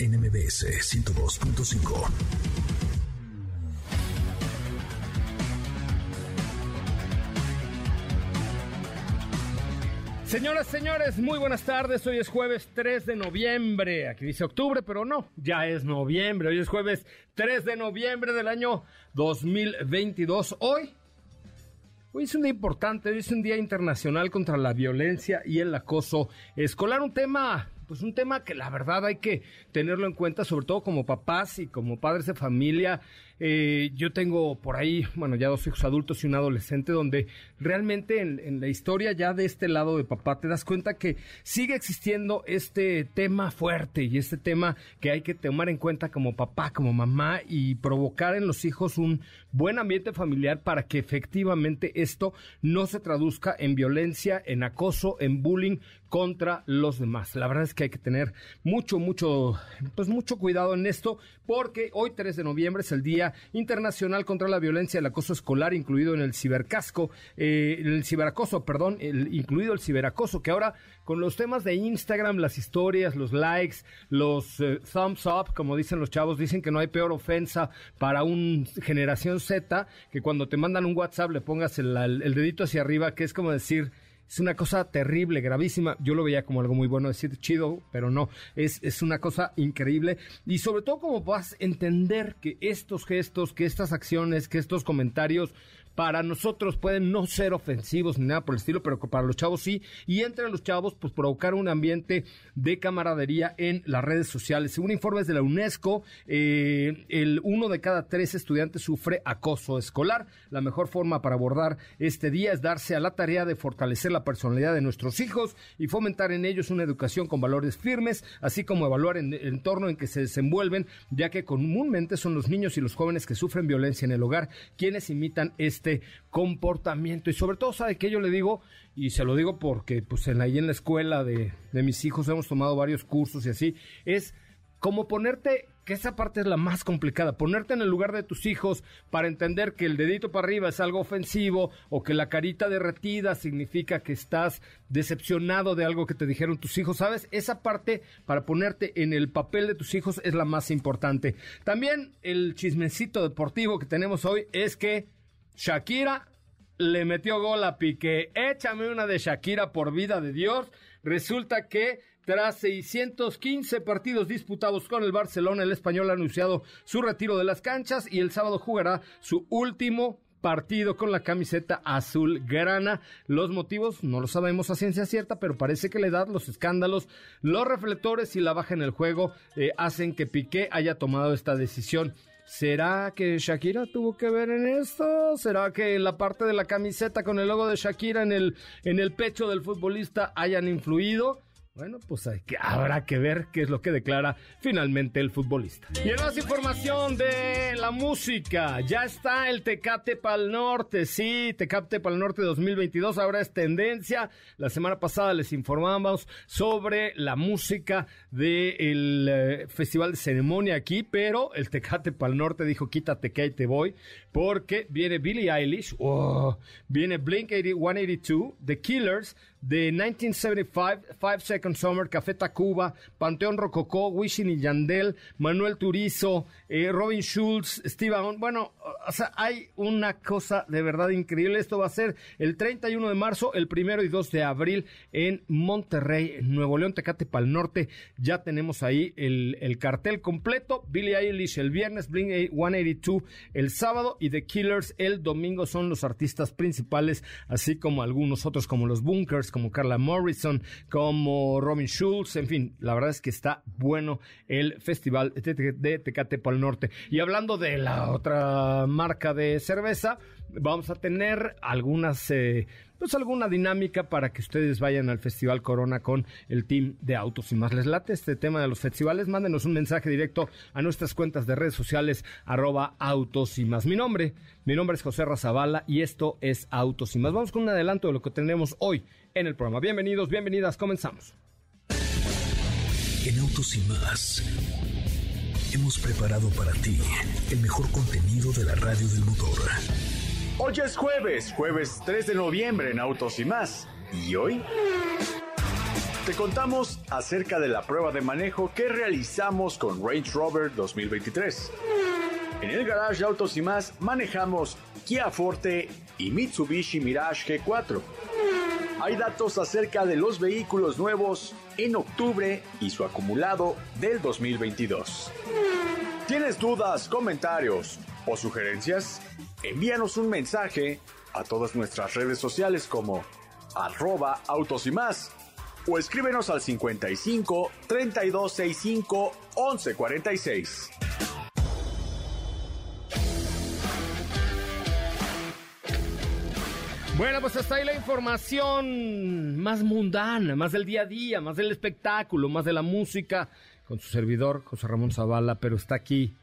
NMBS 102.5. Señoras, señores, muy buenas tardes. Hoy es jueves 3 de noviembre. Aquí dice octubre, pero no, ya es noviembre. Hoy es jueves 3 de noviembre del año 2022. Hoy, hoy es un día importante, hoy es un día internacional contra la violencia y el acoso escolar. Un tema pues un tema que la verdad hay que tenerlo en cuenta, sobre todo como papás y como padres de familia. Eh, yo tengo por ahí, bueno, ya dos hijos adultos y un adolescente, donde realmente en, la historia ya de este lado de papá te das cuenta que sigue existiendo este tema fuerte y este tema que hay que tomar en cuenta como papá, como mamá y provocar en los hijos un buen ambiente familiar para que efectivamente esto no se traduzca en violencia, en acoso, en bullying contra los demás. La verdad es que hay que tener mucho, mucho, pues mucho cuidado en esto, porque hoy 3 de noviembre es el Día Internacional contra la Violencia y el Acoso Escolar, incluido en el cibercasco, eh, el ciberacoso, perdón, incluido el ciberacoso, que ahora con los temas de Instagram, las historias, los likes, los eh, thumbs up, como dicen los chavos, dicen que no hay peor ofensa para un generación Z que cuando te mandan un WhatsApp le pongas el dedito hacia arriba, que es como decir es una cosa terrible, gravísima. Yo lo veía como algo muy bueno, decir chido, pero no, es, es una cosa increíble. Y sobre todo como vas a entender que estos gestos, que estas acciones, que estos comentarios para nosotros pueden no ser ofensivos ni nada por el estilo, pero para los chavos sí. Y entre los chavos, pues provocar un ambiente de camaradería en las redes sociales. Según informes de la UNESCO, eh, el uno de cada tres estudiantes sufre acoso escolar. La mejor forma para abordar este día es darse a la tarea de fortalecer la personalidad de nuestros hijos y fomentar en ellos una educación con valores firmes, así como evaluar el entorno en que se desenvuelven, ya que comúnmente son los niños y los jóvenes que sufren violencia en el hogar quienes imitan este este comportamiento. Y sobre todo, ¿sabe que Yo le digo, y se lo digo porque pues en, ahí en la escuela de, de mis hijos hemos tomado varios cursos y así, es como ponerte, que esa parte es la más complicada, ponerte en el lugar de tus hijos para entender que el dedito para arriba es algo ofensivo o que la carita derretida significa que estás decepcionado de algo que te dijeron tus hijos, ¿sabes? Esa parte para ponerte en el papel de tus hijos es la más importante. También el chismecito deportivo que tenemos hoy es que Shakira le metió gol a Piqué. Échame una de Shakira por vida de Dios. Resulta que tras 615 partidos disputados con el Barcelona, el español ha anunciado su retiro de las canchas y el sábado jugará su último partido con la camiseta azul grana. Los motivos no lo sabemos a ciencia cierta, pero parece que la edad, los escándalos, los reflectores y la baja en el juego eh, hacen que Piqué haya tomado esta decisión. ¿Será que Shakira tuvo que ver en esto? ¿Será que la parte de la camiseta con el logo de Shakira en el, en el pecho del futbolista hayan influido? Bueno, pues habrá que ver qué es lo que declara finalmente el futbolista. Y en más información de la música, ya está el Tecate Pal Norte, sí, Tecate Pal Norte 2022, ahora es tendencia. La semana pasada les informamos sobre la música del eh, Festival de Ceremonia aquí, pero el Tecate Pal Norte dijo quítate que ahí te voy, porque viene Billie Eilish, oh, viene Blink 182, The Killers, de 1975, Five Second Summer, Café Tacuba, Panteón Rococó, Wishing y Yandel, Manuel Turizo, eh, Robin Schulz, Steve Aoun. Bueno, o sea, hay una cosa de verdad increíble. Esto va a ser el 31 de marzo, el primero y 2 de abril en Monterrey, Nuevo León, Tecate Pal Norte. Ya tenemos ahí el, el cartel completo. Billie Eilish el viernes, Blink 182 el sábado y The Killers el domingo son los artistas principales, así como algunos otros como los Bunkers, como Carla Morrison, como Robin Schulz, en fin, la verdad es que está bueno el festival de Tecate Pal Norte. Y hablando de la otra marca de cerveza, vamos a tener algunas... Eh, pues alguna dinámica para que ustedes vayan al Festival Corona con el team de Autos y más. ¿Les late este tema de los festivales? Mándenos un mensaje directo a nuestras cuentas de redes sociales, arroba Autos y más. Mi nombre, mi nombre es José Razabala y esto es Autos y más. Vamos con un adelanto de lo que tenemos hoy en el programa. Bienvenidos, bienvenidas, comenzamos. En Autos y más hemos preparado para ti el mejor contenido de la radio del motor. Hoy es jueves, jueves 3 de noviembre en Autos y más. ¿Y hoy? Te contamos acerca de la prueba de manejo que realizamos con Range Rover 2023. En el garage de Autos y más manejamos Kia Forte y Mitsubishi Mirage G4. Hay datos acerca de los vehículos nuevos en octubre y su acumulado del 2022. ¿Tienes dudas, comentarios o sugerencias? envíanos un mensaje a todas nuestras redes sociales como arroba autos y más o escríbenos al 55 3265 1146. Bueno, pues hasta ahí la información más mundana, más del día a día, más del espectáculo, más de la música, con su servidor José Ramón Zavala, pero está aquí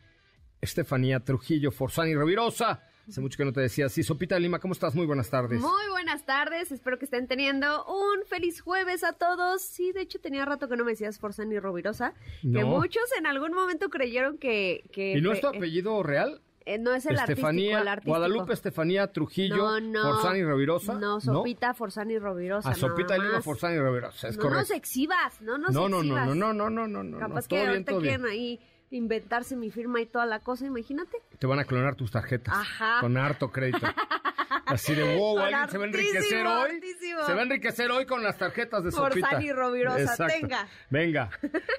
Estefanía Trujillo Forzani Revirosa Hace mucho que no te decía así. Sopita de Lima, ¿cómo estás? Muy buenas tardes. Muy buenas tardes. Espero que estén teniendo un feliz jueves a todos. Sí, de hecho tenía rato que no me decías Forzani y Rovirosa. Que muchos en algún momento creyeron que... ¿Y no es tu apellido real? Eh, no es el Estefanía, artístico, Guadalupe Estefanía Trujillo, no, no, Forzani Rovirosa. No, Sopita Forzani Rovirosa. Ah, Sopita Lima Forzani Rovirosa, es no correcto. nos exhibas, no nos no, no, exhibas. No, no, no, no, no, no. Capaz que ahorita quieren ahí inventarse mi firma y toda la cosa, imagínate. Te van a clonar tus tarjetas. Ajá. Con harto crédito. Así de wow, alguien se va a enriquecer hoy. Se va a enriquecer hoy con las tarjetas de Por Sopita. y Rovirosa, venga. Venga.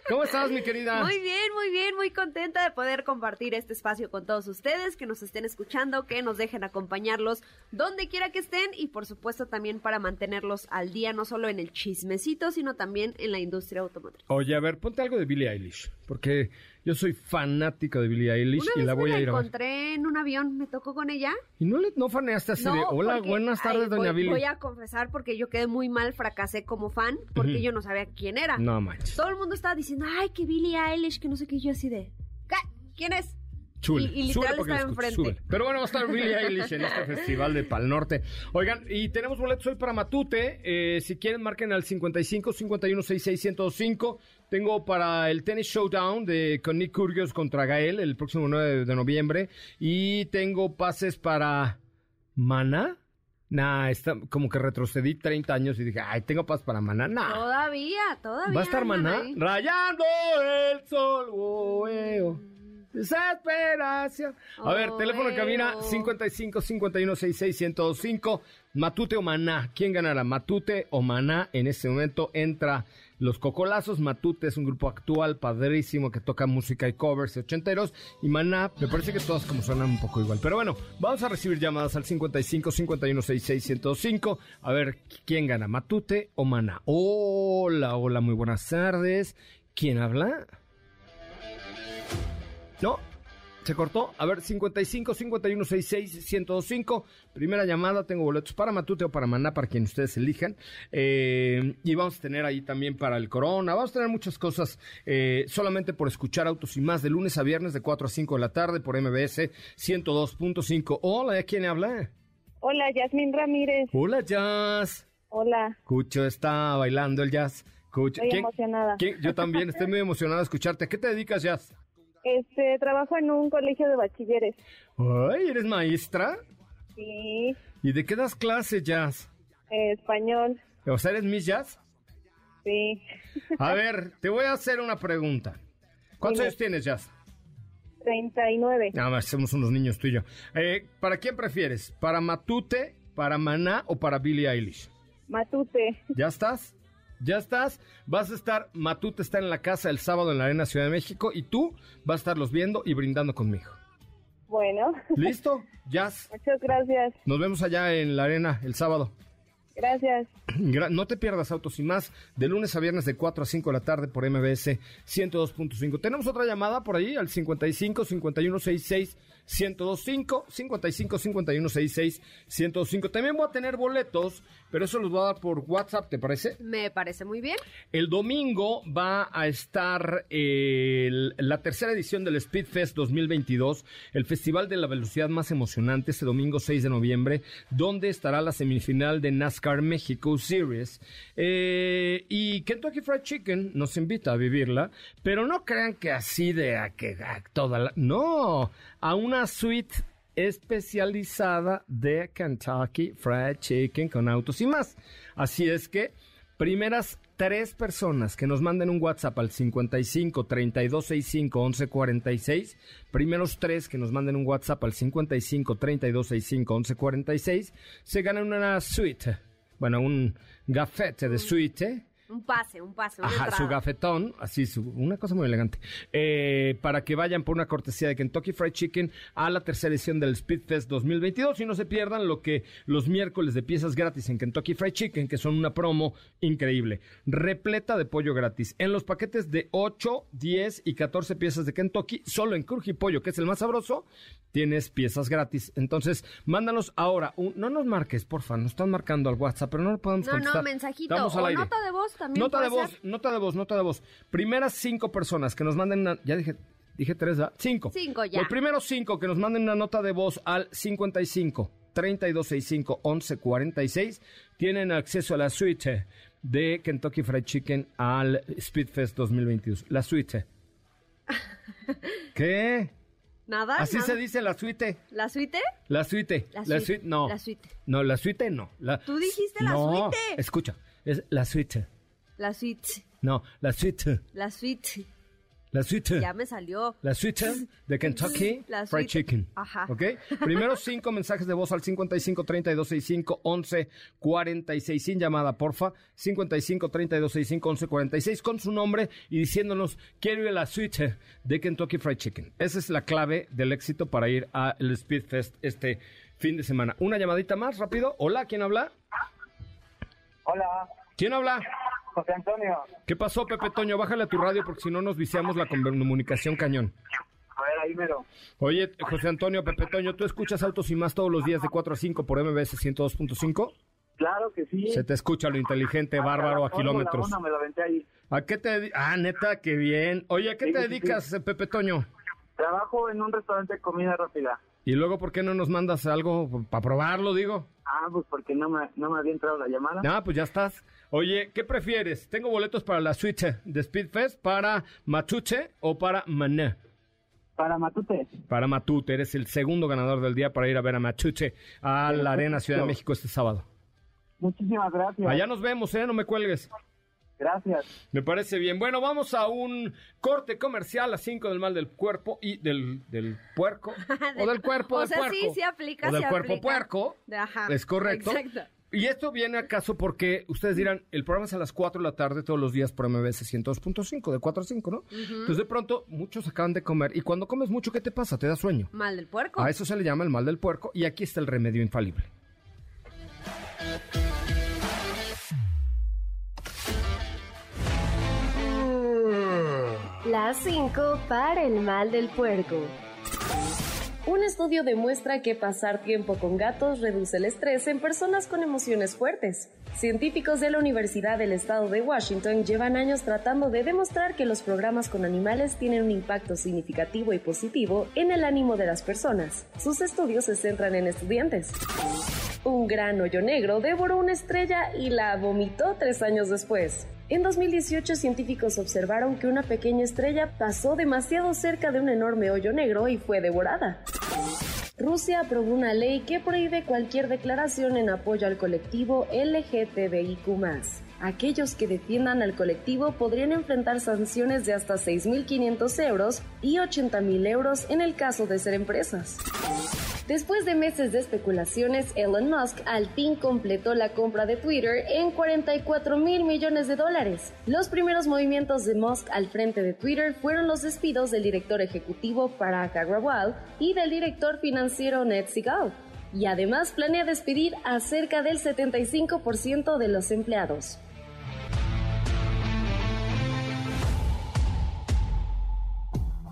¿Cómo estás, mi querida? Muy bien, muy bien, muy contenta de poder compartir este espacio con todos ustedes, que nos estén escuchando, que nos dejen acompañarlos donde quiera que estén y por supuesto también para mantenerlos al día, no solo en el chismecito, sino también en la industria automotriz. Oye, a ver, ponte algo de Billie Eilish, porque yo soy fanático de Billie Eilish y la voy a ir a ver. encontré en un avión, me tocó con ella. ¿Y no, le, no faneaste así de, hola, buenas tardes, doña Billie? Voy a confesar porque yo quedé muy mal, fracasé como fan, porque yo no sabía quién era. No manches. Todo el mundo estaba diciendo, ay, que Billie Eilish, que no sé qué, yo así de, ¿quién es? Y, literal está enfrente. Pero bueno, va a estar Billie Eilish en este festival de Pal Norte. Oigan, y tenemos boletos hoy para Matute. Eh, si quieren, marquen al 55 51 66 105. Tengo para el Tennis Showdown de con Nick Kyrgios contra Gael el próximo 9 de noviembre. Y tengo pases para Mana. Nah, está, como que retrocedí 30 años y dije, ay, tengo pases para Maná. Nah. Todavía, todavía. ¿Va a estar Maná? Rayando el sol, oh, Desesperación. A ver, teléfono de cabina 55 51 66 105. Matute o Maná. ¿Quién ganará? Matute o Maná. En este momento entra Los Cocolazos. Matute es un grupo actual padrísimo que toca música y covers ochenteros. Y Maná, me parece que todas como suenan un poco igual. Pero bueno, vamos a recibir llamadas al 55 51 66 105. A ver, ¿quién gana? ¿Matute o Maná? Hola, hola, muy buenas tardes. ¿Quién habla? No, se cortó. A ver, 55 51 66 1025. Primera llamada. Tengo boletos para Matute o para Maná, para quien ustedes elijan. Eh, y vamos a tener ahí también para el Corona. Vamos a tener muchas cosas eh, solamente por escuchar Autos y más de lunes a viernes de 4 a 5 de la tarde por MBS 102.5. Hola, ¿quién habla? Hola, Yasmin Ramírez. Hola, Jazz. Hola. Cucho está bailando el jazz. Estoy emocionada. Yo también estoy muy emocionada de escucharte. ¿A qué te dedicas, Jazz? Este, trabajo en un colegio de bachilleres. Ay, ¿eres maestra? Sí. ¿Y de qué das clase, Jazz? español. O sea, ¿eres Miss Jazz? Sí. A ver, te voy a hacer una pregunta. ¿Cuántos años tienes, Jazz? 39. Nada más, somos unos niños yo. Eh, ¿Para quién prefieres? ¿Para Matute, para Maná o para Billie Eilish? Matute. ¿Ya estás? ¿Ya estás? Vas a estar, Matute está en la casa el sábado en la Arena Ciudad de México y tú vas a estarlos viendo y brindando conmigo. Bueno. ¿Listo? Jazz. Muchas gracias. Nos vemos allá en la arena el sábado. Gracias. Gra- No te pierdas Autos y más de lunes a viernes de 4 a 5 de la tarde por MBS 102.5. Tenemos otra llamada por ahí al 55 51 66 1025 55 51 66 1025. También voy a tener boletos, pero eso los voy a dar por WhatsApp, ¿te parece? Me parece muy bien. El domingo va a estar el- la tercera edición del Speed Fest 2022, el festival de la velocidad más emocionante, este domingo 6 de noviembre, donde estará la semifinal de NASCAR México Series. Eh, y Kentucky Fried Chicken nos invita a vivirla, pero no crean que así de a que a toda la... No, a una suite especializada de Kentucky Fried Chicken con autos y más. Así es que primeras tres personas que nos manden un WhatsApp al 55 3265 1146, primeros tres que nos manden un WhatsApp al 55 3265 1146, se ganan una suite, bueno, un gafete de suite. Un pase, un pase, una Ajá, su gafetón, así, su- una cosa muy elegante, eh, para que vayan por una cortesía de Kentucky Fried Chicken a la tercera edición del Speed Fest 2022 y no se pierdan lo que los miércoles de piezas gratis en Kentucky Fried Chicken, que son una promo increíble, repleta de pollo gratis. En los paquetes de 8, 10 y 14 piezas de Kentucky, solo en Cruji Pollo, que es el más sabroso, tienes piezas gratis. Entonces, mándanos ahora, un- no nos marques, porfa, nos están marcando al WhatsApp, pero no lo podemos No, contestar. no, mensajito Estamos al o aire. nota de voz también Nota de voz, ser. nota de voz, nota de voz. Primeras cinco personas que nos manden una, ya dije, dije tres, ¿verdad? Cinco. Cinco ya. Los primeros cinco que nos manden una nota de voz al 55 3265 1146 tienen acceso a la suite de Kentucky Fried Chicken al Speedfest 2022. La suite. ¿Qué? Nada. Así nada. se dice la suite. ¿La suite? La suite. La La suite. suite, no. La suite. No, la suite no. La- Tú dijiste la no, suite. Escucha, es la suite. La suite. No, la suite. La suite. La suite. Ya me salió. La suite de Kentucky La Fried. Chicken. Ajá. ¿Ok? Primero cinco mensajes de voz al 55 32 65 11 46 sin llamada, porfa. 55 32 65 11 46 con su nombre y diciéndonos quiero ir a la suite de Kentucky Fried Chicken. Esa es la clave del éxito para ir al Speed Fest este fin de semana. Una llamadita más, rápido. Hola, ¿quién habla? Hola, ¿Quién habla? José Antonio. ¿Qué pasó, Pepe Toño? Bájale a tu radio porque si no nos viciamos la comunicación cañón. A ver, ahí mero. Oye, José Antonio, Pepe Toño, ¿tú escuchas Autos y Más todos los días de 4 a 5 por MBS 102.5? Claro que sí. Se te escucha lo inteligente, bárbaro, a kilómetros. me lo aventé ahí. ¿A qué te Ah, neta, qué bien. Oye, ¿a qué Sí, te dedicas, Pepe Toño? Trabajo en un restaurante de comida rápida. Y luego, ¿por qué no nos mandas algo para probarlo, digo? Ah, pues porque no me, no me había entrado la llamada. Ah, pues ya estás. Oye, ¿qué prefieres? Tengo boletos para la suite de Speedfest, para Machuche o para Maná. Para Matute. Para Matute, eres el segundo ganador del día para ir a ver a Machuche a la Arena Ciudad de México este sábado. Muchísimas gracias. Allá nos vemos, ¿eh? No me cuelgues. Gracias. Me parece bien. Bueno, vamos a un corte comercial a 5 del mal del cuerpo y del, del puerco. o del cuerpo O del sea, puerco. sí, sí aplica, O del sí cuerpo aplica. puerco. Ajá, Es correcto. exacto. Y esto viene acaso porque ustedes dirán, el programa es a las 4 de la tarde todos los días por MBS 102.5, de 4 a 5, ¿no? Entonces de pronto muchos acaban de comer y cuando comes mucho, ¿qué te pasa? Te da sueño. Mal del puerco. A eso se le llama el mal del puerco y aquí está el remedio infalible. Las 5 para el mal del puerco. Un estudio demuestra que pasar tiempo con gatos reduce el estrés en personas con emociones fuertes. Científicos de la Universidad del Estado de Washington llevan años tratando de demostrar que los programas con animales tienen un impacto significativo y positivo en el ánimo de las personas. Sus estudios se centran en estudiantes. Un gran hoyo negro devoró una estrella y la vomitó tres años después. En 2018, científicos observaron que una pequeña estrella pasó demasiado cerca de un enorme hoyo negro y fue devorada. Rusia aprobó una ley que prohíbe cualquier declaración en apoyo al colectivo LGTBIQ. Aquellos que defiendan al colectivo podrían enfrentar sanciones de hasta 6.500 euros y 80.000 euros en el caso de ser empresas. Después de meses de especulaciones, Elon Musk al fin completó la compra de Twitter en 44 mil millones de dólares. Los primeros movimientos de Musk al frente de Twitter fueron los despidos del director ejecutivo Parag Agrawal y del director financiero Ned Segal. Y además planea despedir a cerca del 75% de los empleados.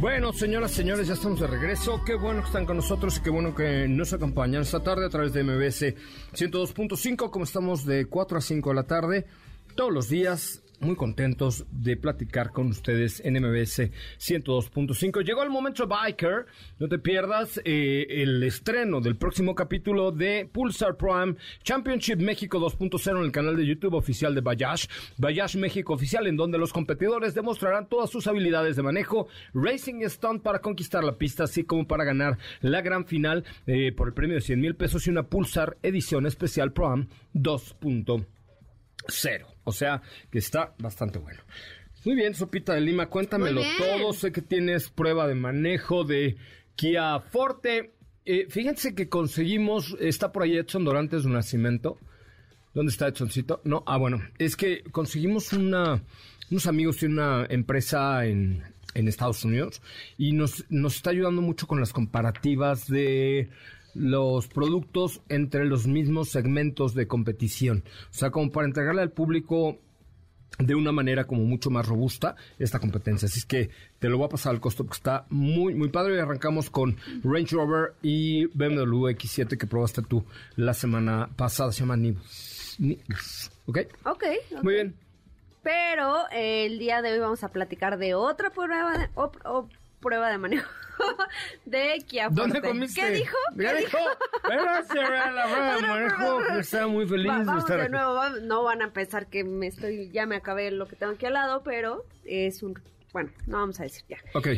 Bueno, señoras, señores, ya estamos de regreso. Qué bueno que están con nosotros y qué bueno que nos acompañan esta tarde a través de MBS 102.5, como estamos de 4 a 5 de la tarde, todos los días. Muy contentos de platicar con ustedes en MBS 102.5. Llegó el momento Biker. No te pierdas eh, el estreno del próximo capítulo de Pulsar Prime Championship México 2.0 en el canal de YouTube oficial de Bayash. Bayash México oficial, en donde los competidores demostrarán todas sus habilidades de manejo, racing stunt para conquistar la pista, así como para ganar la gran final eh, por el premio de 100 mil pesos y una Pulsar edición especial Prime 2.0 cero. O sea, que está bastante bueno. Muy bien, Sopita de Lima, cuéntamelo todo. Sé que tienes prueba de manejo de Kia Forte. Eh, fíjense que conseguimos, está por ahí Edson Dorantes de Nacimiento. ¿Dónde está Edsoncito? No, ah, bueno, es que conseguimos una, unos amigos de una empresa en, en Estados Unidos y nos, nos está ayudando mucho con las comparativas de los productos entre los mismos segmentos de competición. O sea, como para entregarle al público de una manera como mucho más robusta esta competencia. Así es que te lo voy a pasar al costo porque está muy, muy padre. Y arrancamos con Range Rover y BMW X7 que probaste tú la semana pasada. Se llama Nibus. ¿Ok? Ok. Muy bien. Pero eh, el día de hoy vamos a platicar de otra prueba de, o- o prueba de manejo de Kia Forte. ¿Dónde comiste? ¿Qué dijo? Ya ¿Qué dijo. Manejo. Estaba muy feliz Va- de estar de aquí. nuevo, va- no van a pensar que me estoy, ya me acabé lo que tengo aquí al lado, pero es un, bueno, no vamos a decir ya. Ok.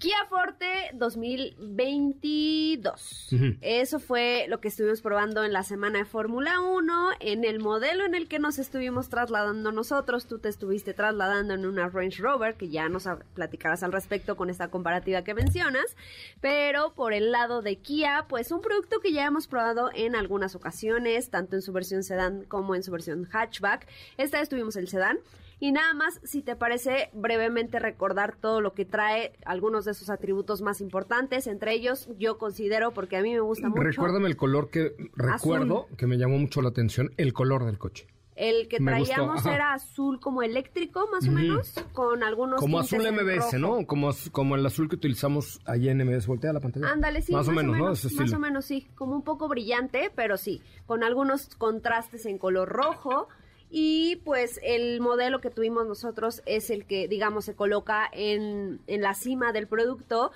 Kia Forte 2022. Ujú. Eso fue lo que estuvimos probando en la semana de Fórmula 1, en el modelo en el que nos estuvimos trasladando nosotros. Tú te estuviste trasladando en una Range Rover, que ya nos platicarás al respecto con esta comparativa que mencionas. Pero por el lado de Kia, pues un producto que ya hemos probado en algunas ocasiones, tanto en su versión sedán como en su versión hatchback. Esta vez tuvimos el sedán. Y nada más, si te parece, brevemente recordar todo lo que trae, algunos de sus atributos más importantes, entre ellos yo considero, porque a mí me gusta mucho, Recuérdame el color que recuerdo, que me llamó mucho la atención, el color del coche. el que me traíamos era azul como eléctrico, más o menos, con algunos Como azul MBS. ¿no? Como, como el azul que utilizamos allá en MBS. Voltea la pantalla. Ándale, sí, Más, o menos, ¿no? Ese más o menos, sí, como un poco brillante, pero sí, con algunos contrastes en color rojo. Y pues el modelo que tuvimos nosotros es el que, digamos, se coloca en, en la cima del producto.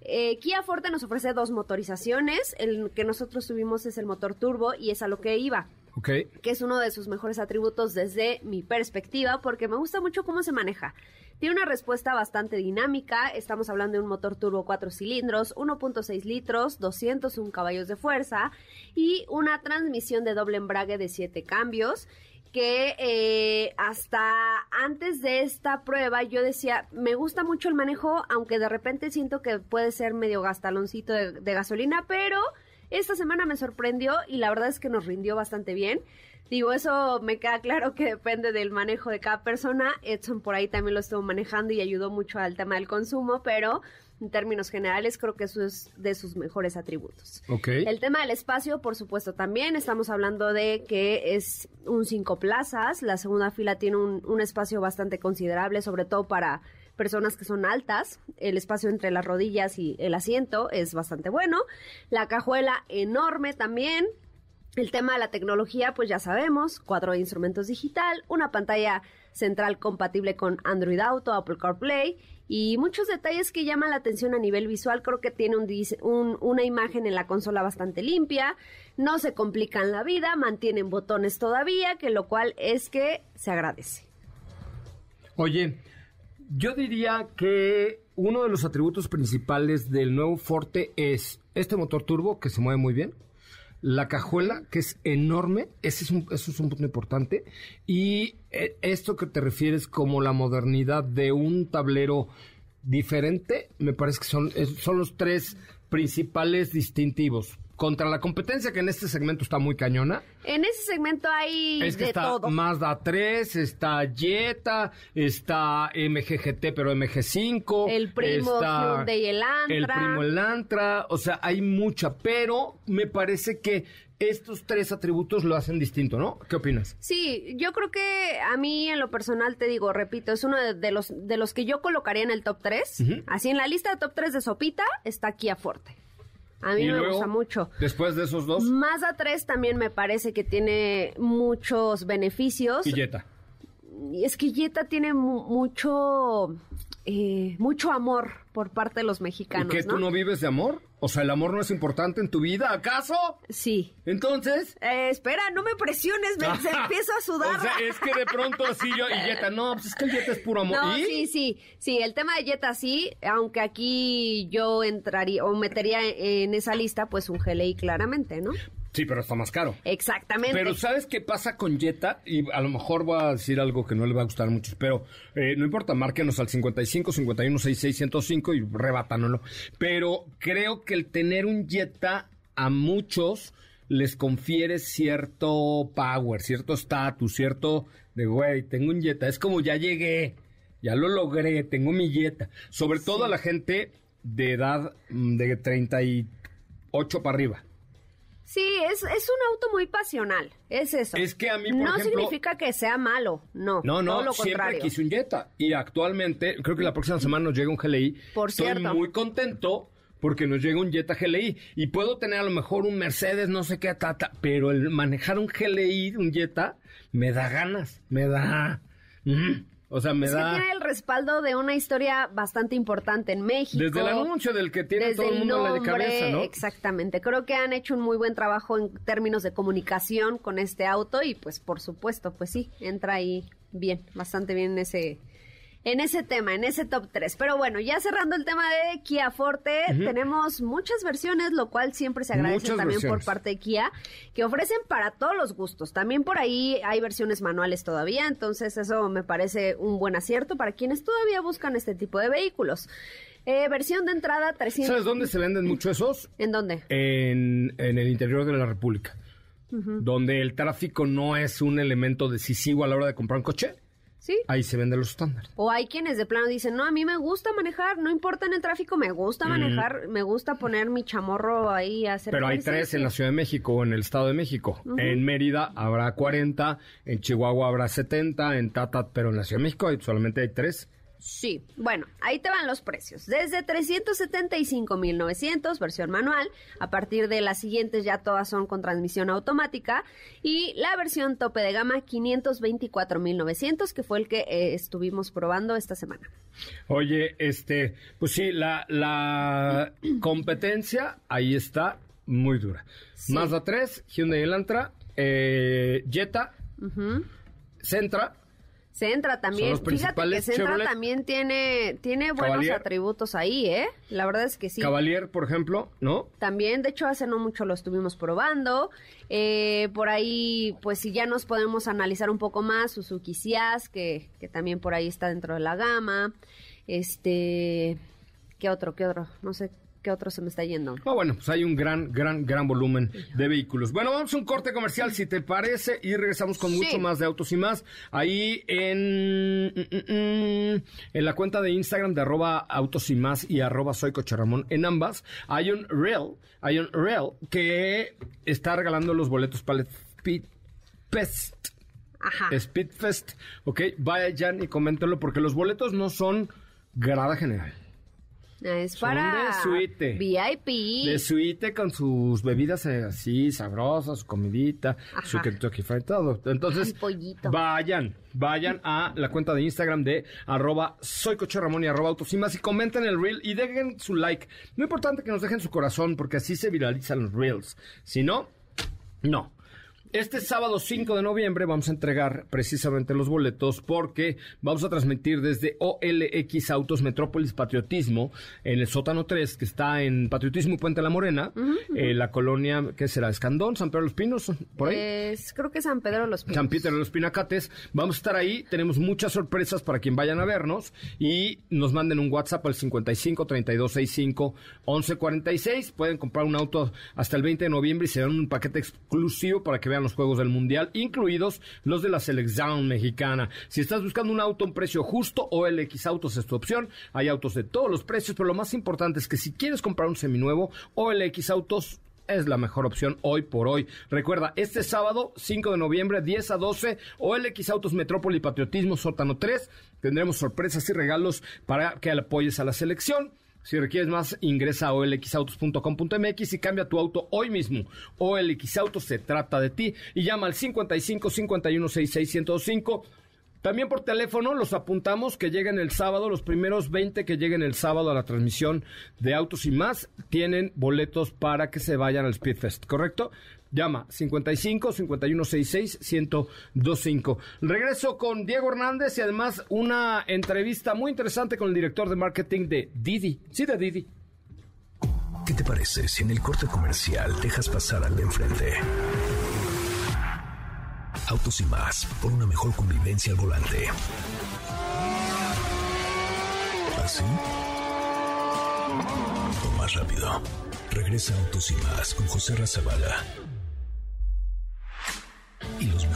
Eh, Kia Forte nos ofrece dos motorizaciones. El que nosotros tuvimos es el motor turbo y es a lo que iba Ok. que es uno de sus mejores atributos desde mi perspectiva, porque me gusta mucho cómo se maneja. Tiene una respuesta bastante dinámica, estamos hablando de un motor turbo 4 cilindros, 1.6 litros, 201 caballos de fuerza y una transmisión de doble embrague de 7 cambios que eh, hasta antes de esta prueba yo decía, me gusta mucho el manejo, aunque de repente siento que puede ser medio gastaloncito de, de gasolina, pero esta semana me sorprendió y la verdad es que nos rindió bastante bien. Digo, eso me queda claro que depende del manejo de cada persona. Edson por ahí también lo estuvo manejando y ayudó mucho al tema del consumo, pero en términos generales creo que eso es de sus mejores atributos. Ok. El tema del espacio, por supuesto, también. Estamos hablando de que es un cinco plazas. La segunda fila tiene un, un espacio bastante considerable, sobre todo para personas que son altas. El espacio entre las rodillas y el asiento es bastante bueno. La cajuela enorme también. El tema de la tecnología, pues ya sabemos, cuadro de instrumentos digital, una pantalla central compatible con Android Auto, Apple CarPlay y muchos detalles que llaman la atención a nivel visual. Creo que tiene un, un- una imagen en la consola bastante limpia, no se complican la vida, mantienen botones todavía, que lo cual es que se agradece. Oye, yo diría que uno de los atributos principales del nuevo Forte es este motor turbo que se mueve muy bien, la cajuela que es enorme, ese es un, eso es un punto importante, y eh, esto que te refieres como la modernidad de un tablero diferente, me parece que son, son los tres principales distintivos. Contra la competencia que en este segmento está muy cañona, En ese segmento hay es que de está todo. Mazda 3, está Jetta, está MGGT, pero MG5. El primo está Hyundai Elantra. El primo Elantra. O sea, hay mucha, pero me parece que estos tres atributos lo hacen distinto, ¿no? ¿Qué opinas? Sí, yo creo que a mí en lo personal te digo, repito, es uno de, de los de los que yo colocaría en el top 3. Ujú. Así en la lista de top 3 de Sopita está Kia Forte. A mí me luego, gusta mucho. Después de esos dos, Mazda 3 también me parece que tiene muchos beneficios. y Jetta. Es que Jetta tiene mu- mucho eh, mucho amor por parte de los ¿Y mexicanos, qué, tú no vives de amor? O sea, ¿el amor no es importante en tu vida, acaso? Sí. Entonces... Eh, espera, no me presiones, me se empiezo a sudar. O sea, es que de pronto así yo y Jetta, no, pues es que el Jetta es puro amor. No, ¿Y? sí, sí, sí, el tema de Jetta sí, aunque aquí yo entraría o metería en esa lista pues un GLI claramente, ¿no? Sí, pero está más caro. Exactamente. Pero ¿sabes qué pasa con Jetta? Y a lo mejor voy a decir algo que no le va a gustar a muchos, pero eh, no importa, márquenos al 55 51 66 105 y rebátanoslo. Pero creo que el tener un Jetta a muchos les confiere cierto power, cierto estatus, cierto de, güey, tengo un Jetta. Es como ya llegué, ya lo logré, tengo mi Jetta. Sobre todo a la gente de edad mm, de 38 para arriba. Sí, es, es un auto muy pasional, es eso. Es que a mí, por no ejemplo- significa que sea malo, no, No, no, todo lo siempre contrario. quise un Jetta. Y actualmente, creo que la próxima semana nos llega un GLI. Por Estoy cierto. muy contento porque nos llega un Jetta GLI. Y puedo tener a lo mejor un Mercedes, no sé qué, tata, pero el manejar un GLI, un Jetta, me da ganas, me da... mm, o sea, me Es que da... tiene el respaldo de una historia bastante importante en México. Desde el anuncio del que tiene todo el mundo en la de nombre, cabeza, ¿no? Exactamente. Creo que han hecho un muy buen trabajo en términos de comunicación con este auto y pues por supuesto, pues sí, entra ahí bien, bastante bien en ese en ese tema, en ese top 3. Pero bueno, ya cerrando el tema de Kia Forte, tenemos muchas versiones, lo cual siempre se agradece Muchas también versiones. por parte de Kia, que ofrecen para todos los gustos. También por ahí hay versiones manuales todavía, entonces eso me parece un buen acierto para quienes todavía buscan este tipo de vehículos. Eh, versión de entrada 300. ¿Sabes dónde se venden mucho esos? ¿En dónde? en, en el interior de la República, donde el tráfico no es un elemento decisivo a la hora de comprar un coche. ¿Sí? Ahí se venden los estándares. O hay quienes de plano dicen, no, a mí me gusta manejar, no importa en el tráfico, me gusta manejar, me gusta poner mi chamorro ahí a hacer Pero hay ejercicio". tres en la Ciudad de México o en el Estado de México. En Mérida habrá 40, en Chihuahua habrá 70, en Tata, pero en la Ciudad de México hay- solamente hay tres. Sí, bueno, ahí te van los precios. Desde 375.900, versión manual. A partir de las siguientes ya todas son con transmisión automática. Y la versión tope de gama 524.900, que fue el que eh, estuvimos probando esta semana. Oye, este, pues sí, la, la competencia ahí está muy dura. Mazda 3, Hyundai Elantra, eh, Jetta, Sentra, Centra también, los fíjate que Centra Chevrolet. también tiene, tiene buenos Cavalier. atributos ahí, ¿eh? La verdad es que sí. Cavalier, por ejemplo, ¿no? También, de hecho, hace no mucho lo estuvimos probando. Eh, por ahí, pues si ya nos podemos analizar un poco más, Suzuki Sias, que, que también por ahí está dentro de la gama. Este, ¿qué otro? ¿Qué otro? No sé qué otro se me está yendo. Ah, bueno, pues hay un gran, gran, gran volumen de vehículos. Bueno, vamos a un corte comercial, si te parece, y regresamos con Sí. mucho más de autos y más. Ahí en, mm, mm, mm, en la cuenta de Instagram de arroba autos y más y arroba soy Ramón, en ambas, hay un reel, hay un reel que está regalando los boletos para el Speed Fest. Ajá. Speedfest, ok, vayan y coméntenlo porque los boletos no son grada general. Es Son para de suite. VIP. De suite con sus bebidas eh, así, sabrosas, su comidita, su Ajá. Kentucky Fried todo. Entonces, vayan, vayan a la cuenta de Instagram de arroba soy Coche Ramón y arroba autos y comenten el reel y dejen su like. No importante que nos dejen su corazón porque así se viralizan los reels. Si no, no. Este sábado 5 de noviembre vamos a entregar precisamente los boletos porque vamos a transmitir desde OLX Autos Metrópolis Patriotismo en el sótano 3 que está en Patriotismo y Puente La Morena, eh, la colonia, ¿qué será? Escandón, San Pedro de los Pinos, por ahí. Es, creo que San Pedro Los Pinos. San Peter de los Pinacates. Vamos a estar ahí. Tenemos muchas sorpresas para quien vayan a vernos. Y nos manden un WhatsApp al 55 32 65 11 46. Pueden comprar un auto hasta el 20 de noviembre y se dan un paquete exclusivo para que vean los Juegos del Mundial, incluidos los de la selección mexicana. Si estás buscando un auto a un precio justo, OLX Autos es tu opción. Hay autos de todos los precios, pero lo más importante es que si quieres comprar un seminuevo, OLX Autos es la mejor opción hoy por hoy. Recuerda, este sábado, 5 de noviembre, 10 a 12, OLX Autos Metrópoli Patriotismo Sótano 3. Tendremos sorpresas y regalos para que apoyes a la selección. Si requieres más, ingresa a olxautos.com.mx y cambia tu auto hoy mismo. OLX Autos se trata de ti y llama al 55 51 66 105. También por teléfono los apuntamos que lleguen el sábado, los primeros 20 que lleguen el sábado a la transmisión de Autos y más tienen boletos para que se vayan al Speedfest, ¿correcto? Llama 55 51 66 1025. Regreso con Diego Hernández y además una entrevista muy interesante con el director de marketing de Didi. Sí, de Didi. ¿Qué te parece si en el corte comercial dejas pasar al de enfrente? Autos y más, por una mejor convivencia al volante. ¿Así? O más rápido. Regresa Autos y más con José Razabala.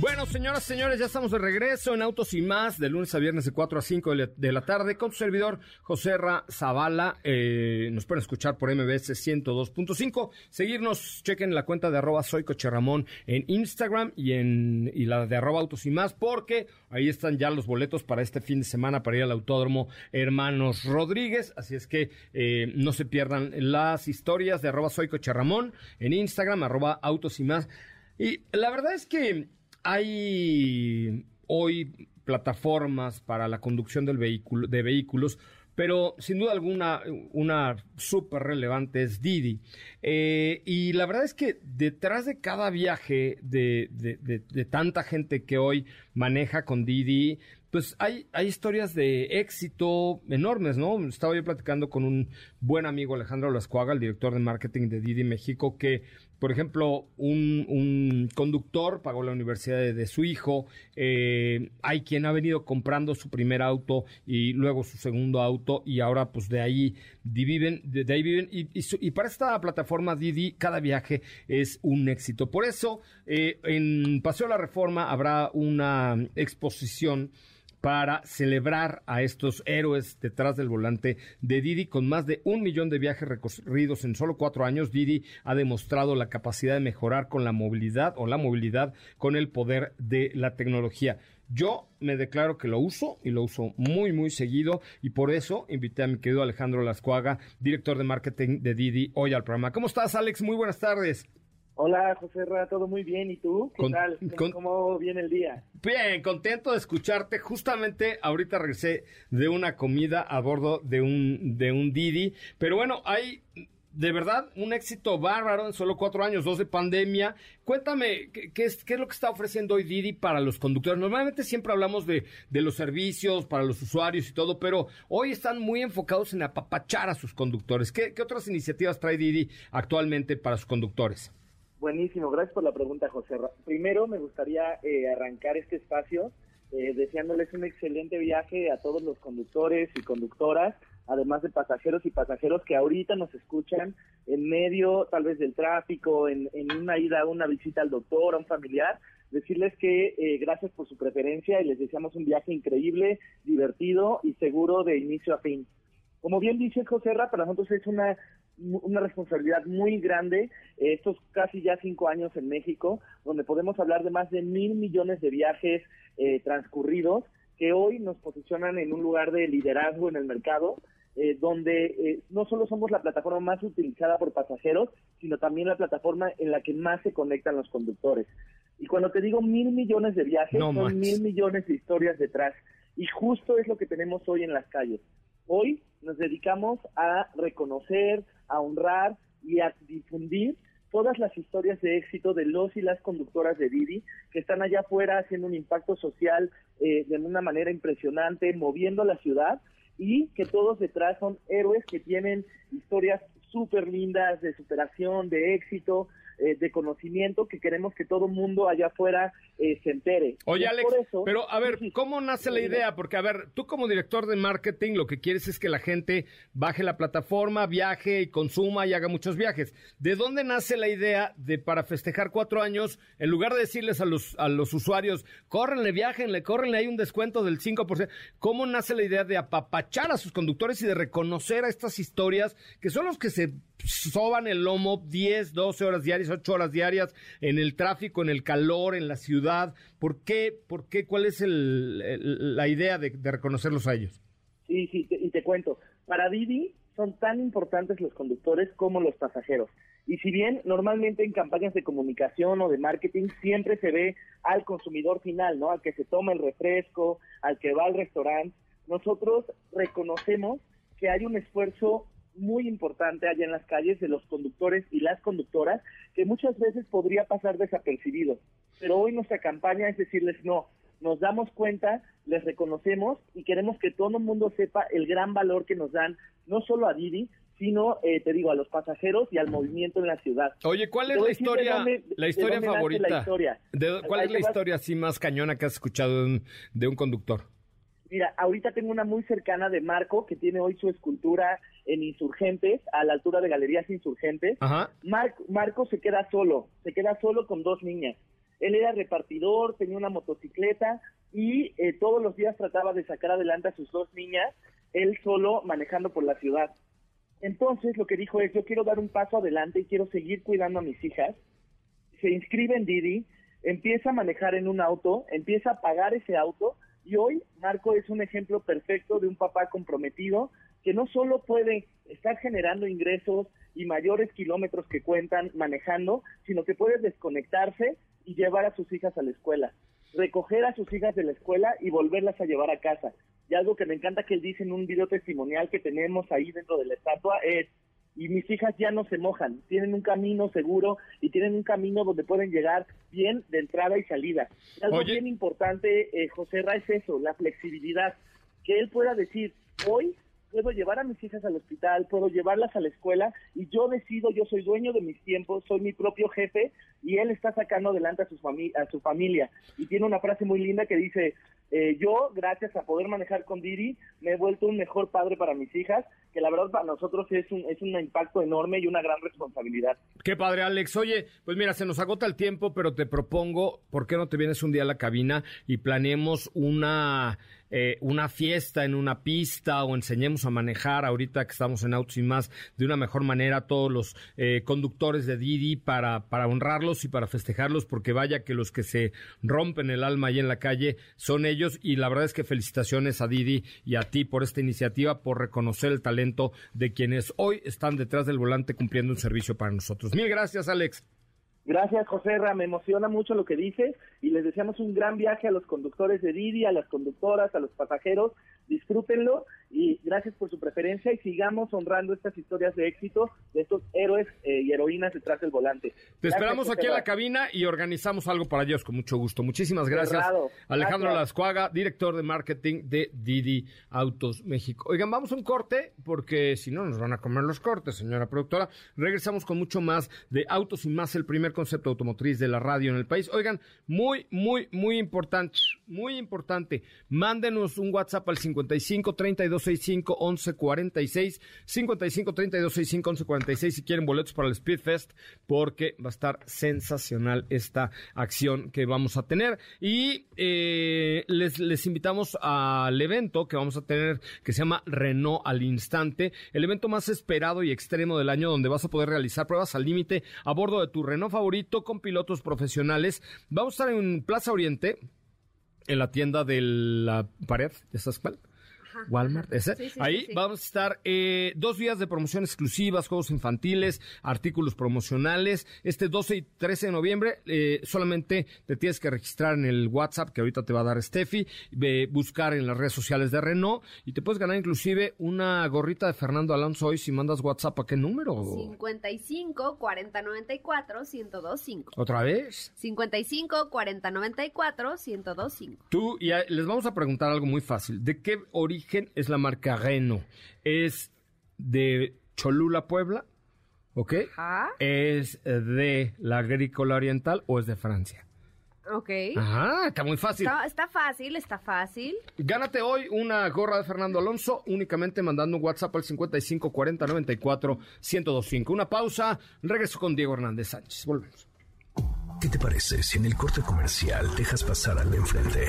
Bueno, señoras señores, ya estamos de regreso en Autos y Más, de lunes a viernes de 4 a 5 de la- de la tarde, con su servidor José Ra Zavala. Eh, nos pueden escuchar por MBS 102.5. Seguirnos, chequen la cuenta de arroba soy en Instagram y, en, y la de arroba Autos y Más, porque ahí están ya los boletos para este fin de semana para ir al Autódromo Hermanos Rodríguez. Así es que eh, no se pierdan las historias de arroba soy en Instagram, arroba Autos y Más. Y la verdad es que hay hoy plataformas para la conducción del vehículo, de vehículos, pero sin duda alguna una súper relevante es Didi. Eh, y la verdad es que detrás de cada viaje de, de- tanta gente que hoy maneja con Didi, pues hay, hay historias de éxito enormes, ¿no? Estaba yo platicando con un buen amigo Alejandro Lascuaga, el director de marketing de Didi México, que, por ejemplo, un, un conductor pagó la universidad de, su hijo, eh, hay quien ha venido comprando su primer auto y luego su segundo auto y ahora pues de ahí viven, de, ahí viven y, y y para esta plataforma Didi cada viaje es un éxito. Por eso eh, en Paseo de la Reforma habrá una exposición para celebrar a estos héroes detrás del volante de Didi. Con más de un millón de viajes recorridos en solo cuatro años, Didi ha demostrado la capacidad de mejorar con la movilidad o la movilidad con el poder de la tecnología. Yo me declaro que lo uso y lo uso muy, muy seguido y por eso invité a mi querido Alejandro Lascuaga, director de marketing de Didi, hoy al programa. ¿Cómo estás, Alex? Muy buenas tardes. Hola, José Ra, todo muy bien. ¿Y tú? ¿Qué Con- tal? ¿Cómo, con- cómo viene el día? Bien, contento de escucharte. Justamente ahorita regresé de una comida a bordo de un, de un Didi. Pero bueno, hay de verdad un éxito bárbaro en solo cuatro años, dos de pandemia. Cuéntame, ¿qué, qué es, qué es lo que está ofreciendo hoy Didi para los conductores? Normalmente siempre hablamos de, de los servicios para los usuarios y todo, pero hoy están muy enfocados en apapachar a sus conductores. ¿Qué, qué otras iniciativas trae Didi actualmente para sus conductores? Buenísimo, gracias por la pregunta, José. Primero me gustaría eh, arrancar este espacio eh, deseándoles un excelente viaje a todos los conductores y conductoras, además de pasajeros y pasajeros que ahorita nos escuchan en medio tal vez del tráfico, en, en una ida, una visita al doctor, a un familiar, decirles que eh, gracias por su preferencia y les deseamos un viaje increíble, divertido y seguro de inicio a fin. Como bien dice José Ra, para nosotros es una una responsabilidad muy grande eh, estos casi ya cinco años en México, donde podemos hablar de más de mil millones de viajes eh, transcurridos que hoy nos posicionan en un lugar de liderazgo en el mercado, eh, donde no solo somos la plataforma más utilizada por pasajeros, sino también la plataforma en la que más se conectan los conductores. Y cuando te digo mil millones de viajes, son mil millones de historias detrás. Y justo es lo que tenemos hoy en las calles. Hoy nos dedicamos a reconocer, a honrar y a difundir todas las historias de éxito de los y las conductoras de Didi que están allá afuera haciendo un impacto social eh, de una manera impresionante, moviendo la ciudad y que todos detrás son héroes que tienen historias súper lindas de superación, de éxito, eh, de conocimiento que queremos que todo mundo allá afuera eh, se entere. Oye, Alex, pero a ver, ¿cómo nace la idea? Porque, a ver, tú como director de marketing lo que quieres es que la gente baje la plataforma, viaje y consuma y haga muchos viajes. ¿De dónde nace la idea de para festejar cuatro años, en lugar de decirles a los, a los usuarios, córrenle, viajenle, córrenle, hay un descuento del 5%, ¿cómo nace la idea de apapachar a sus conductores y de reconocer a estas historias que son los que se soban el lomo 10, 12 horas diarias, 8 horas diarias en el tráfico, en el calor, en la ciudad. ¿Por qué? ¿Por qué? ¿Cuál es la idea de, reconocerlos a ellos? Sí, sí, y te cuento. Para Didi son tan importantes los conductores como los pasajeros. Y si bien normalmente en campañas de comunicación o de marketing siempre se ve al consumidor final, ¿no? Al que se toma el refresco, al que va al restaurante, nosotros reconocemos que hay un esfuerzo muy importante allá en las calles de los conductores y las conductoras que muchas veces podría pasar desapercibido. Pero hoy nuestra campaña es decirles no, nos damos cuenta, les reconocemos y queremos que todo el mundo sepa el gran valor que nos dan, no solo a Didi, sino, eh, te digo, a los pasajeros y al movimiento en la ciudad. Oye, ¿cuál es la historia, la historia favorita? ¿Cuál es la historia así más cañona que has escuchado de un conductor? Mira, ahorita tengo una muy cercana de Marco, que tiene hoy su escultura en Insurgentes, a la altura de Galerías Insurgentes. Ajá. Marco se queda solo, se queda solo con dos niñas. Él era repartidor, tenía una motocicleta y eh, todos los días trataba de sacar adelante a sus dos niñas, él solo manejando por la ciudad. Entonces lo que dijo es, yo quiero dar un paso adelante y quiero seguir cuidando a mis hijas. Se inscribe en Didi, empieza a manejar en un auto, empieza a pagar ese auto y hoy Marco es un ejemplo perfecto de un papá comprometido que no solo puede estar generando ingresos y mayores kilómetros que cuentan manejando, sino que puede desconectarse y llevar a sus hijas a la escuela, recoger a sus hijas de la escuela y volverlas a llevar a casa. Y algo que me encanta que él dice en un video testimonial que tenemos ahí dentro de la estatua es, y mis hijas ya no se mojan, tienen un camino seguro y tienen un camino donde pueden llegar bien de entrada y salida. Algo bien importante, eh, José Ra, es eso, la flexibilidad, que él pueda decir, hoy puedo llevar a mis hijas al hospital, puedo llevarlas a la escuela y yo decido, yo soy dueño de mis tiempos, soy mi propio jefe y él está sacando adelante a su, a su familia. Y tiene una frase muy linda que dice, eh, yo, gracias a poder manejar con Didi, me he vuelto un mejor padre para mis hijas, que la verdad para nosotros es un, es un impacto enorme y una gran responsabilidad. Qué padre, Alex. Oye, pues mira, se nos agota el tiempo, pero te propongo, ¿por qué no te vienes un día a la cabina y planeemos una eh, una fiesta en una pista o enseñemos a manejar ahorita que estamos en Autos y más de una mejor manera a todos los eh, conductores de Didi para, para honrarlos y para festejarlos porque vaya que los que se rompen el alma ahí en la calle son ellos y la verdad es que felicitaciones a Didi y a ti por esta iniciativa, por reconocer el talento de quienes hoy están detrás del volante cumpliendo un servicio para nosotros. Mil gracias, Alex. Gracias, José Ra. Me emociona mucho lo que dices y les deseamos un gran viaje a los conductores de Didi, a las conductoras, a los pasajeros. Disfrútenlo y gracias por su preferencia y sigamos honrando estas historias de éxito de estos héroes eh, y heroínas detrás del volante. Te esperamos aquí en la cabina y organizamos algo para ellos con mucho gusto. Muchísimas gracias. Alejandro Lascuaga, director de marketing de Didi Autos México. Oigan, vamos a un corte porque si no nos van a comer los cortes, señora productora. Regresamos con mucho más de Autos y más, el primer concepto automotriz de la radio en el país. Oigan, muy, muy, muy importante, muy importante. Mándenos un WhatsApp al 55 32 3265 1146, 55 3265 1146 si quieren boletos para el Speedfest, porque va a estar sensacional esta acción que vamos a tener. Y eh, les, les invitamos al evento que vamos a tener que se llama Renault al Instante, el evento más esperado y extremo del año donde vas a poder realizar pruebas al límite a bordo de tu Renault favorito con pilotos profesionales. Vamos a estar en Plaza Oriente, en la tienda de la pared, ¿ya sabes cuál? Walmart, ese. Sí, sí, Ahí sí, vamos a estar eh, dos días de promoción exclusivas, juegos infantiles, artículos promocionales. Este 12 y 13 de noviembre eh, solamente te tienes que registrar en el WhatsApp que ahorita te va a dar Steffi, ve- buscar en las redes sociales de Renault y te puedes ganar inclusive una gorrita de Fernando Alonso hoy si mandas WhatsApp a qué número. 55 40 94 1025. ¿Otra vez? 55 40 94 1025. Tú, y a- les vamos a preguntar algo muy fácil. ¿De qué origen es la marca Renault? ¿Es de Cholula, Puebla? ¿Ok? Ajá. ¿Es de la agrícola oriental o es de Francia? Ok. Ajá, está muy fácil. Está, está fácil, está fácil. Gánate hoy una gorra de Fernando Alonso únicamente mandando un WhatsApp al 55 40 94 1025. Una pausa, regreso con Diego Hernández Sánchez. Volvemos. ¿Qué te parece si en el corte comercial dejas pasar al de enfrente?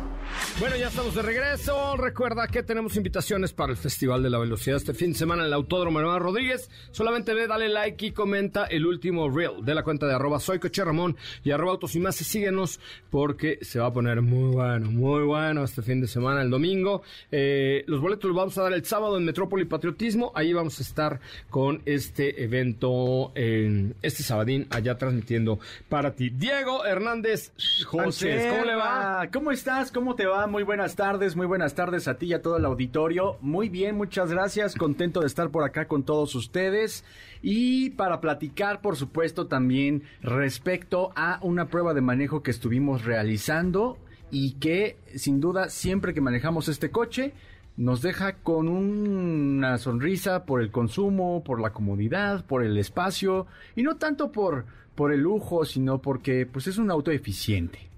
Bueno, ya estamos de regreso. Recuerda que tenemos invitaciones para el Festival de la Velocidad este fin de semana en el Autódromo Hermano Rodríguez. Solamente ve, dale like y comenta el último reel de la cuenta de arroba soy Coche Ramón y arroba autos y más y síguenos porque se va a poner muy bueno, muy bueno este fin de semana, el domingo. Eh, los boletos los vamos a dar el sábado en Metrópoli Patriotismo. Ahí vamos a estar con este evento, en este sabadín, allá transmitiendo para ti. Diego Hernández Sánchez, ¿cómo le va? ¿Cómo estás? ¿Cómo te va? Muy buenas tardes, muy buenas tardes a ti y a todo el auditorio. Muy bien, muchas gracias. Contento de estar por acá con todos ustedes. Y para platicar, por supuesto, también respecto a una prueba de manejo que estuvimos realizando y que, sin duda, siempre que manejamos este coche, nos deja con una sonrisa por el consumo, por la comodidad, por el espacio y no tanto por, por el lujo, sino porque pues es un auto eficiente.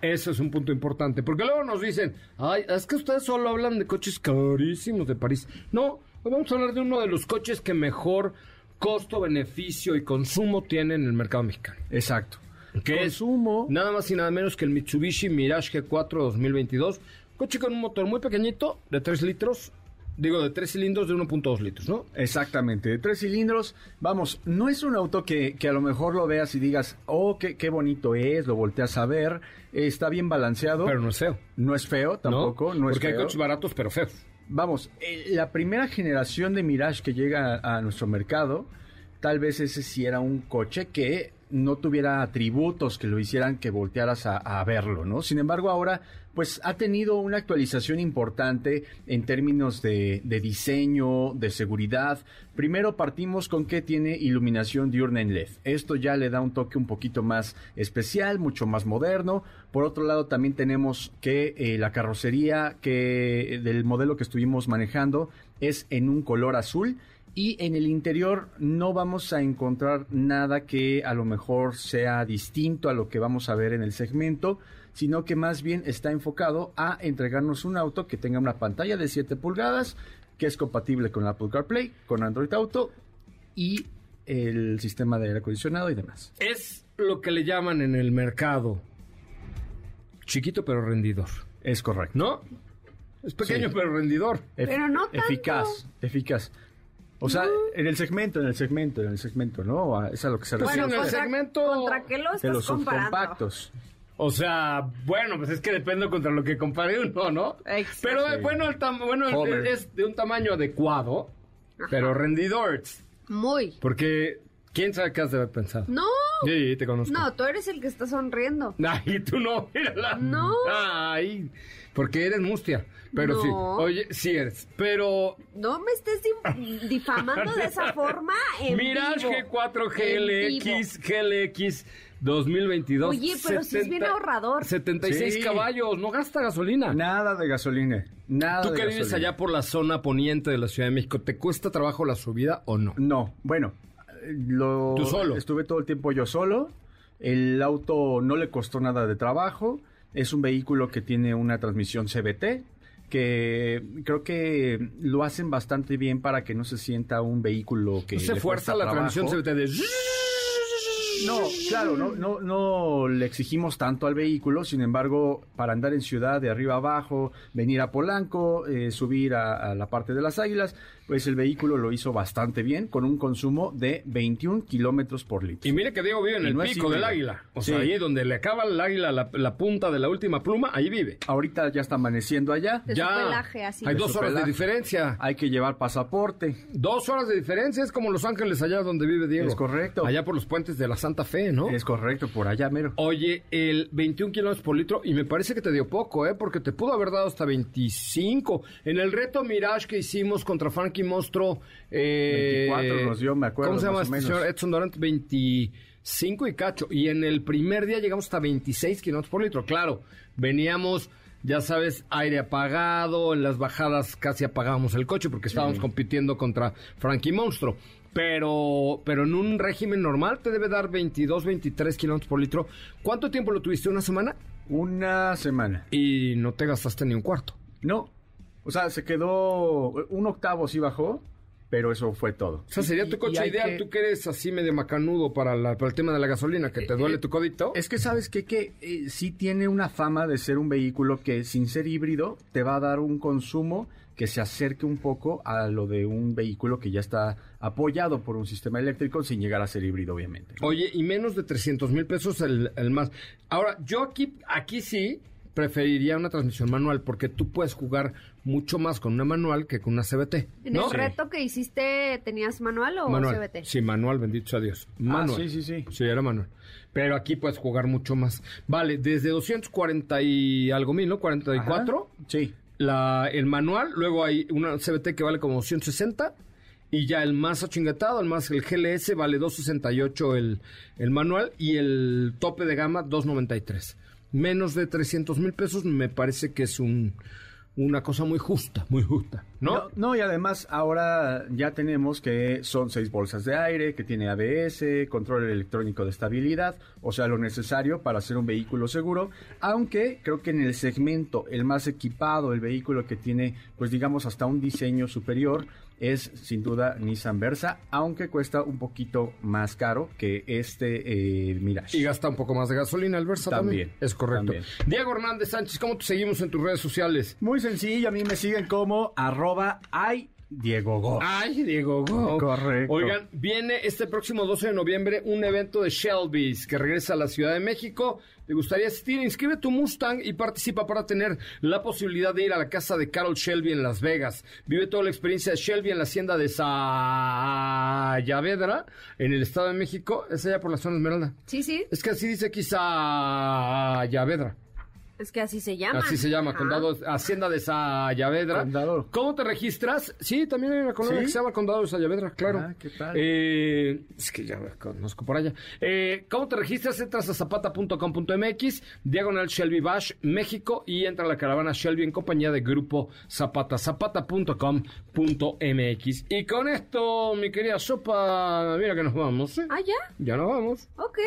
Eso es un punto importante, porque luego nos dicen, ay, es que ustedes solo hablan de coches carísimos de París. No, hoy vamos a hablar de uno de los coches que mejor costo, beneficio y consumo tiene en el mercado mexicano. Exacto. Que Consumo. es nada más y nada menos que el Mitsubishi Mirage G4 2022. Coche con un motor muy pequeñito, de 3 litros, digo, de 3 cilindros de 1.2 litros, ¿no? Exactamente, de tres cilindros. Vamos, no es un auto que, que a lo mejor lo veas y digas, oh, qué, qué bonito es, lo volteas a ver, está bien balanceado. Pero no es feo. no es feo tampoco, no, es Porque hay feo. coches baratos, pero feos. Vamos, eh, la primera generación de Mirage que llega a, a nuestro mercado, tal vez ese sí era un coche que no tuviera atributos que lo hicieran que voltearas a, verlo, ¿no? Sin embargo, ahora, pues ha tenido una actualización importante en términos de, de diseño, de seguridad. Primero partimos con que tiene iluminación diurna en LED. Esto ya le da un toque un poquito más especial, mucho más moderno. Por otro lado, también tenemos que eh, la carrocería que del modelo que estuvimos manejando es en un color azul y en el interior no vamos a encontrar nada que a lo mejor sea distinto a lo que vamos a ver en el segmento, sino que más bien está enfocado a entregarnos un auto que tenga una pantalla de 7 pulgadas, que es compatible con Apple CarPlay, con Android Auto y el sistema de aire acondicionado y demás. Es lo que le llaman en el mercado chiquito pero rendidor, Es correcto. ¿no? Es pequeño Sí. pero rendidor. Pero no tanto. Eficaz, eficaz. O sea, en el segmento, en el segmento, en el segmento, ¿no? Es a lo que se refiere. en el contra, segmento ¿contra qué lo de estás los comparando? subcompactos. O sea, bueno, pues es que depende contra lo que compare uno, ¿no? Exacto. Pero Sí. bueno, el tam- bueno el- es de un tamaño adecuado, pero rendidor. Muy. Porque, ¿quién sabe qué has de haber pensado? No. Sí, te conozco. No, tú eres el que está sonriendo. Ay, tú no, mírala. No. Ay, porque eres mustia. Pero No. sí, oye, sí eres. Pero No me estés di- difamando de esa forma en Mirage vivo. G4 En vivo. GLX, GLX, 2022. Oye, pero sí es bien ahorrador. 76 Sí. caballos, no gasta gasolina. Nada de gasolina. Nada Tú de que vives gasolina. allá por la zona poniente de la Ciudad de México, ¿te cuesta trabajo la subida o no? No, bueno, lo ¿Tú solo? estuve todo el tiempo yo solo. El auto no le costó nada de trabajo. Es un vehículo que tiene una transmisión CBT que creo que lo hacen bastante bien para que no se sienta un vehículo que No se le fuerza la trabajo. transmisión CVT de... No, claro, no, no, no le exigimos tanto al vehículo, sin embargo, para andar en ciudad de arriba abajo, venir a Polanco, eh, subir a, a la parte de las águilas, pues el vehículo lo hizo bastante bien, con un consumo de 21 kilómetros por litro. Y mire que Diego vive en Y el no pico del águila. O Sí. sea, ahí donde le acaba el águila la, la punta de la última pluma, ahí vive. Ahorita ya está amaneciendo allá, De su pelaje, así. Hay De dos horas de diferencia. hay que llevar pasaporte. Dos horas de diferencia es como Los Ángeles, allá donde vive Diego. Es correcto. Allá por los puentes de la Santa Fe, ¿no? Es correcto, por allá mero. Oye, el 21 kilómetros por litro, y me parece que te dio poco, ¿eh? Porque te pudo haber dado hasta 25. En el reto Mirage que hicimos contra Frankie Monstro. Eh, 24 nos dio, me acuerdo, ¿Cómo se llama este señor? Edson Durant, 25 y cacho. Y en el primer día llegamos hasta 26 kilómetros por litro. Claro, veníamos. Ya sabes, aire apagado, en las bajadas casi apagábamos el coche porque estábamos compitiendo contra Frankie Monstro. Pero, pero en un régimen normal te debe dar 22, 23 kilómetros por litro. ¿Cuánto tiempo lo tuviste? ¿Una semana? Una semana. Y no te gastaste ni un cuarto. No, o sea, se quedó, un octavo sí bajó, pero eso fue todo. O sea, sería Y- tu coche ideal. que- Tú que eres así medio macanudo para, la- para el tema de la gasolina, que te duele tu codito. Es que sabes qué? que eh, sí tiene una fama de ser un vehículo que sin ser híbrido te va a dar un consumo que se acerque un poco a lo de un vehículo que ya está apoyado por un sistema eléctrico sin llegar a ser híbrido, obviamente. Oye, y menos de 300 mil pesos el, el más. Ahora, yo aquí, aquí sí preferiría una transmisión manual porque tú puedes jugar mucho más con una manual que con una CBT. En ¿no? el reto que hiciste, ¿tenías manual o Manual. CBT? Sí, manual, bendito sea Dios. Manual. sí, sí, sí. Sí, era manual. Pero aquí puedes jugar mucho más. Vale, desde 240 y algo mil, ¿no? 44. Ajá. Sí. La, el manual, luego hay una CBT que vale como 260 y ya el más achingatado, el más el GLS vale 268 el, el manual y el tope de gama 293. Menos de 300 mil pesos me parece que es un, una cosa muy justa, muy justa, ¿no? No, no, y además ahora ya tenemos que son seis bolsas de aire, que tiene ABS, control electrónico de estabilidad, o sea, lo necesario para ser un vehículo seguro, aunque creo que en el segmento el más equipado, el vehículo que tiene, pues digamos, hasta un diseño superior, es sin duda Nissan Versa, aunque cuesta un poquito más caro que este eh, Mirage. Y gasta un poco más de gasolina el Versa también. También, Es correcto. también. Diego Hernández Sánchez, ¿cómo te seguimos en tus redes sociales? Muy sencillo, a mí me siguen como arroba ay Diego Go. Ay, Diego, go. Correcto. Oigan, viene este próximo 12 de noviembre un evento de Shelby's que regresa a la Ciudad de México. ¿Te gustaría asistir? Inscribe tu Mustang y participa para tener la posibilidad de ir a la casa de Carol Shelby en Las Vegas. Vive toda la experiencia de Shelby en la hacienda de Sayavedra, en el Estado de México. Es allá por la zona Esmeralda. Sí, sí, Es que así dice aquí Sayavedra. Es que así se llama. Así se llama, Ajá. condado, Hacienda de Sayavedra. Condado. ¿Cómo te registras? Sí, también hay una colonia ¿Sí? que se llama Condado de Sayavedra, claro. Ah, ¿qué tal? Eh, es que ya conozco por allá. Eh, ¿Cómo te registras? Entras a zapata.com.mx, diagonal Shelby Bash, México, y entra a la caravana Shelby en compañía de Grupo Zapata, zapata.com.mx. Y con esto, mi querida Sopa, mira que nos vamos, ¿eh? Ah, ya, Ya nos vamos. ok.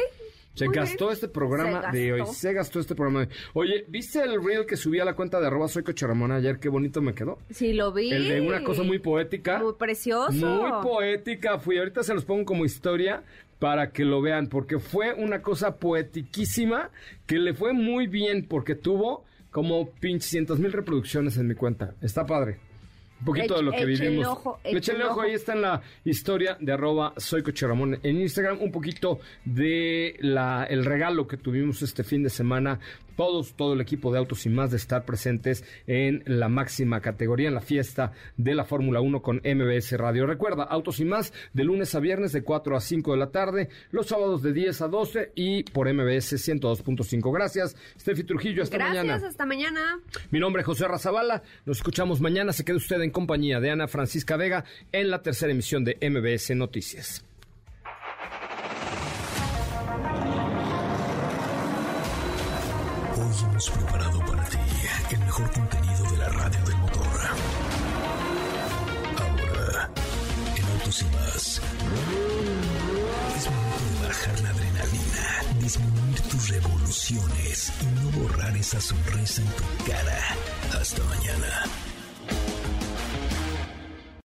Se Muy gastó bien. este programa de hoy. Se gastó este programa de hoy. Oye, ¿viste el reel que subí a la cuenta de arroba soy Coche Ramón ayer? Qué bonito me quedó. Sí, lo vi. El de una cosa muy poética. Muy precioso. Muy poética fui. Ahorita se los pongo como historia para que lo vean, porque fue una cosa poetiquísima que le fue muy bien porque tuvo como pinches mil reproducciones en mi cuenta. Está padre. Un poquito de lo que vivimos. ojo, ojo, ojo. ahí está en la historia de arroba soy Ramón en Instagram. Un poquito de la, el regalo que tuvimos este fin de semana. Todos, todo el equipo de Autos y Más de estar presentes en la máxima categoría, en la fiesta de la Fórmula 1 con MBS Radio. Recuerda, Autos y Más de lunes a viernes de 4 a 5 de la tarde, los sábados de 10 a 12 y por MBS 102.5. Gracias, Steffi Trujillo. Hasta Gracias, mañana. hasta mañana. Mi nombre es José Razabala. Nos escuchamos mañana. Se quede usted en compañía de Ana Francisca Vega en la tercera emisión de MBS Noticias. Hemos preparado para ti el mejor contenido de la radio del motor. Ahora, en Autos y más, es momento de bajar la adrenalina, disminuir tus revoluciones y no borrar esa sonrisa en tu cara. Hasta mañana.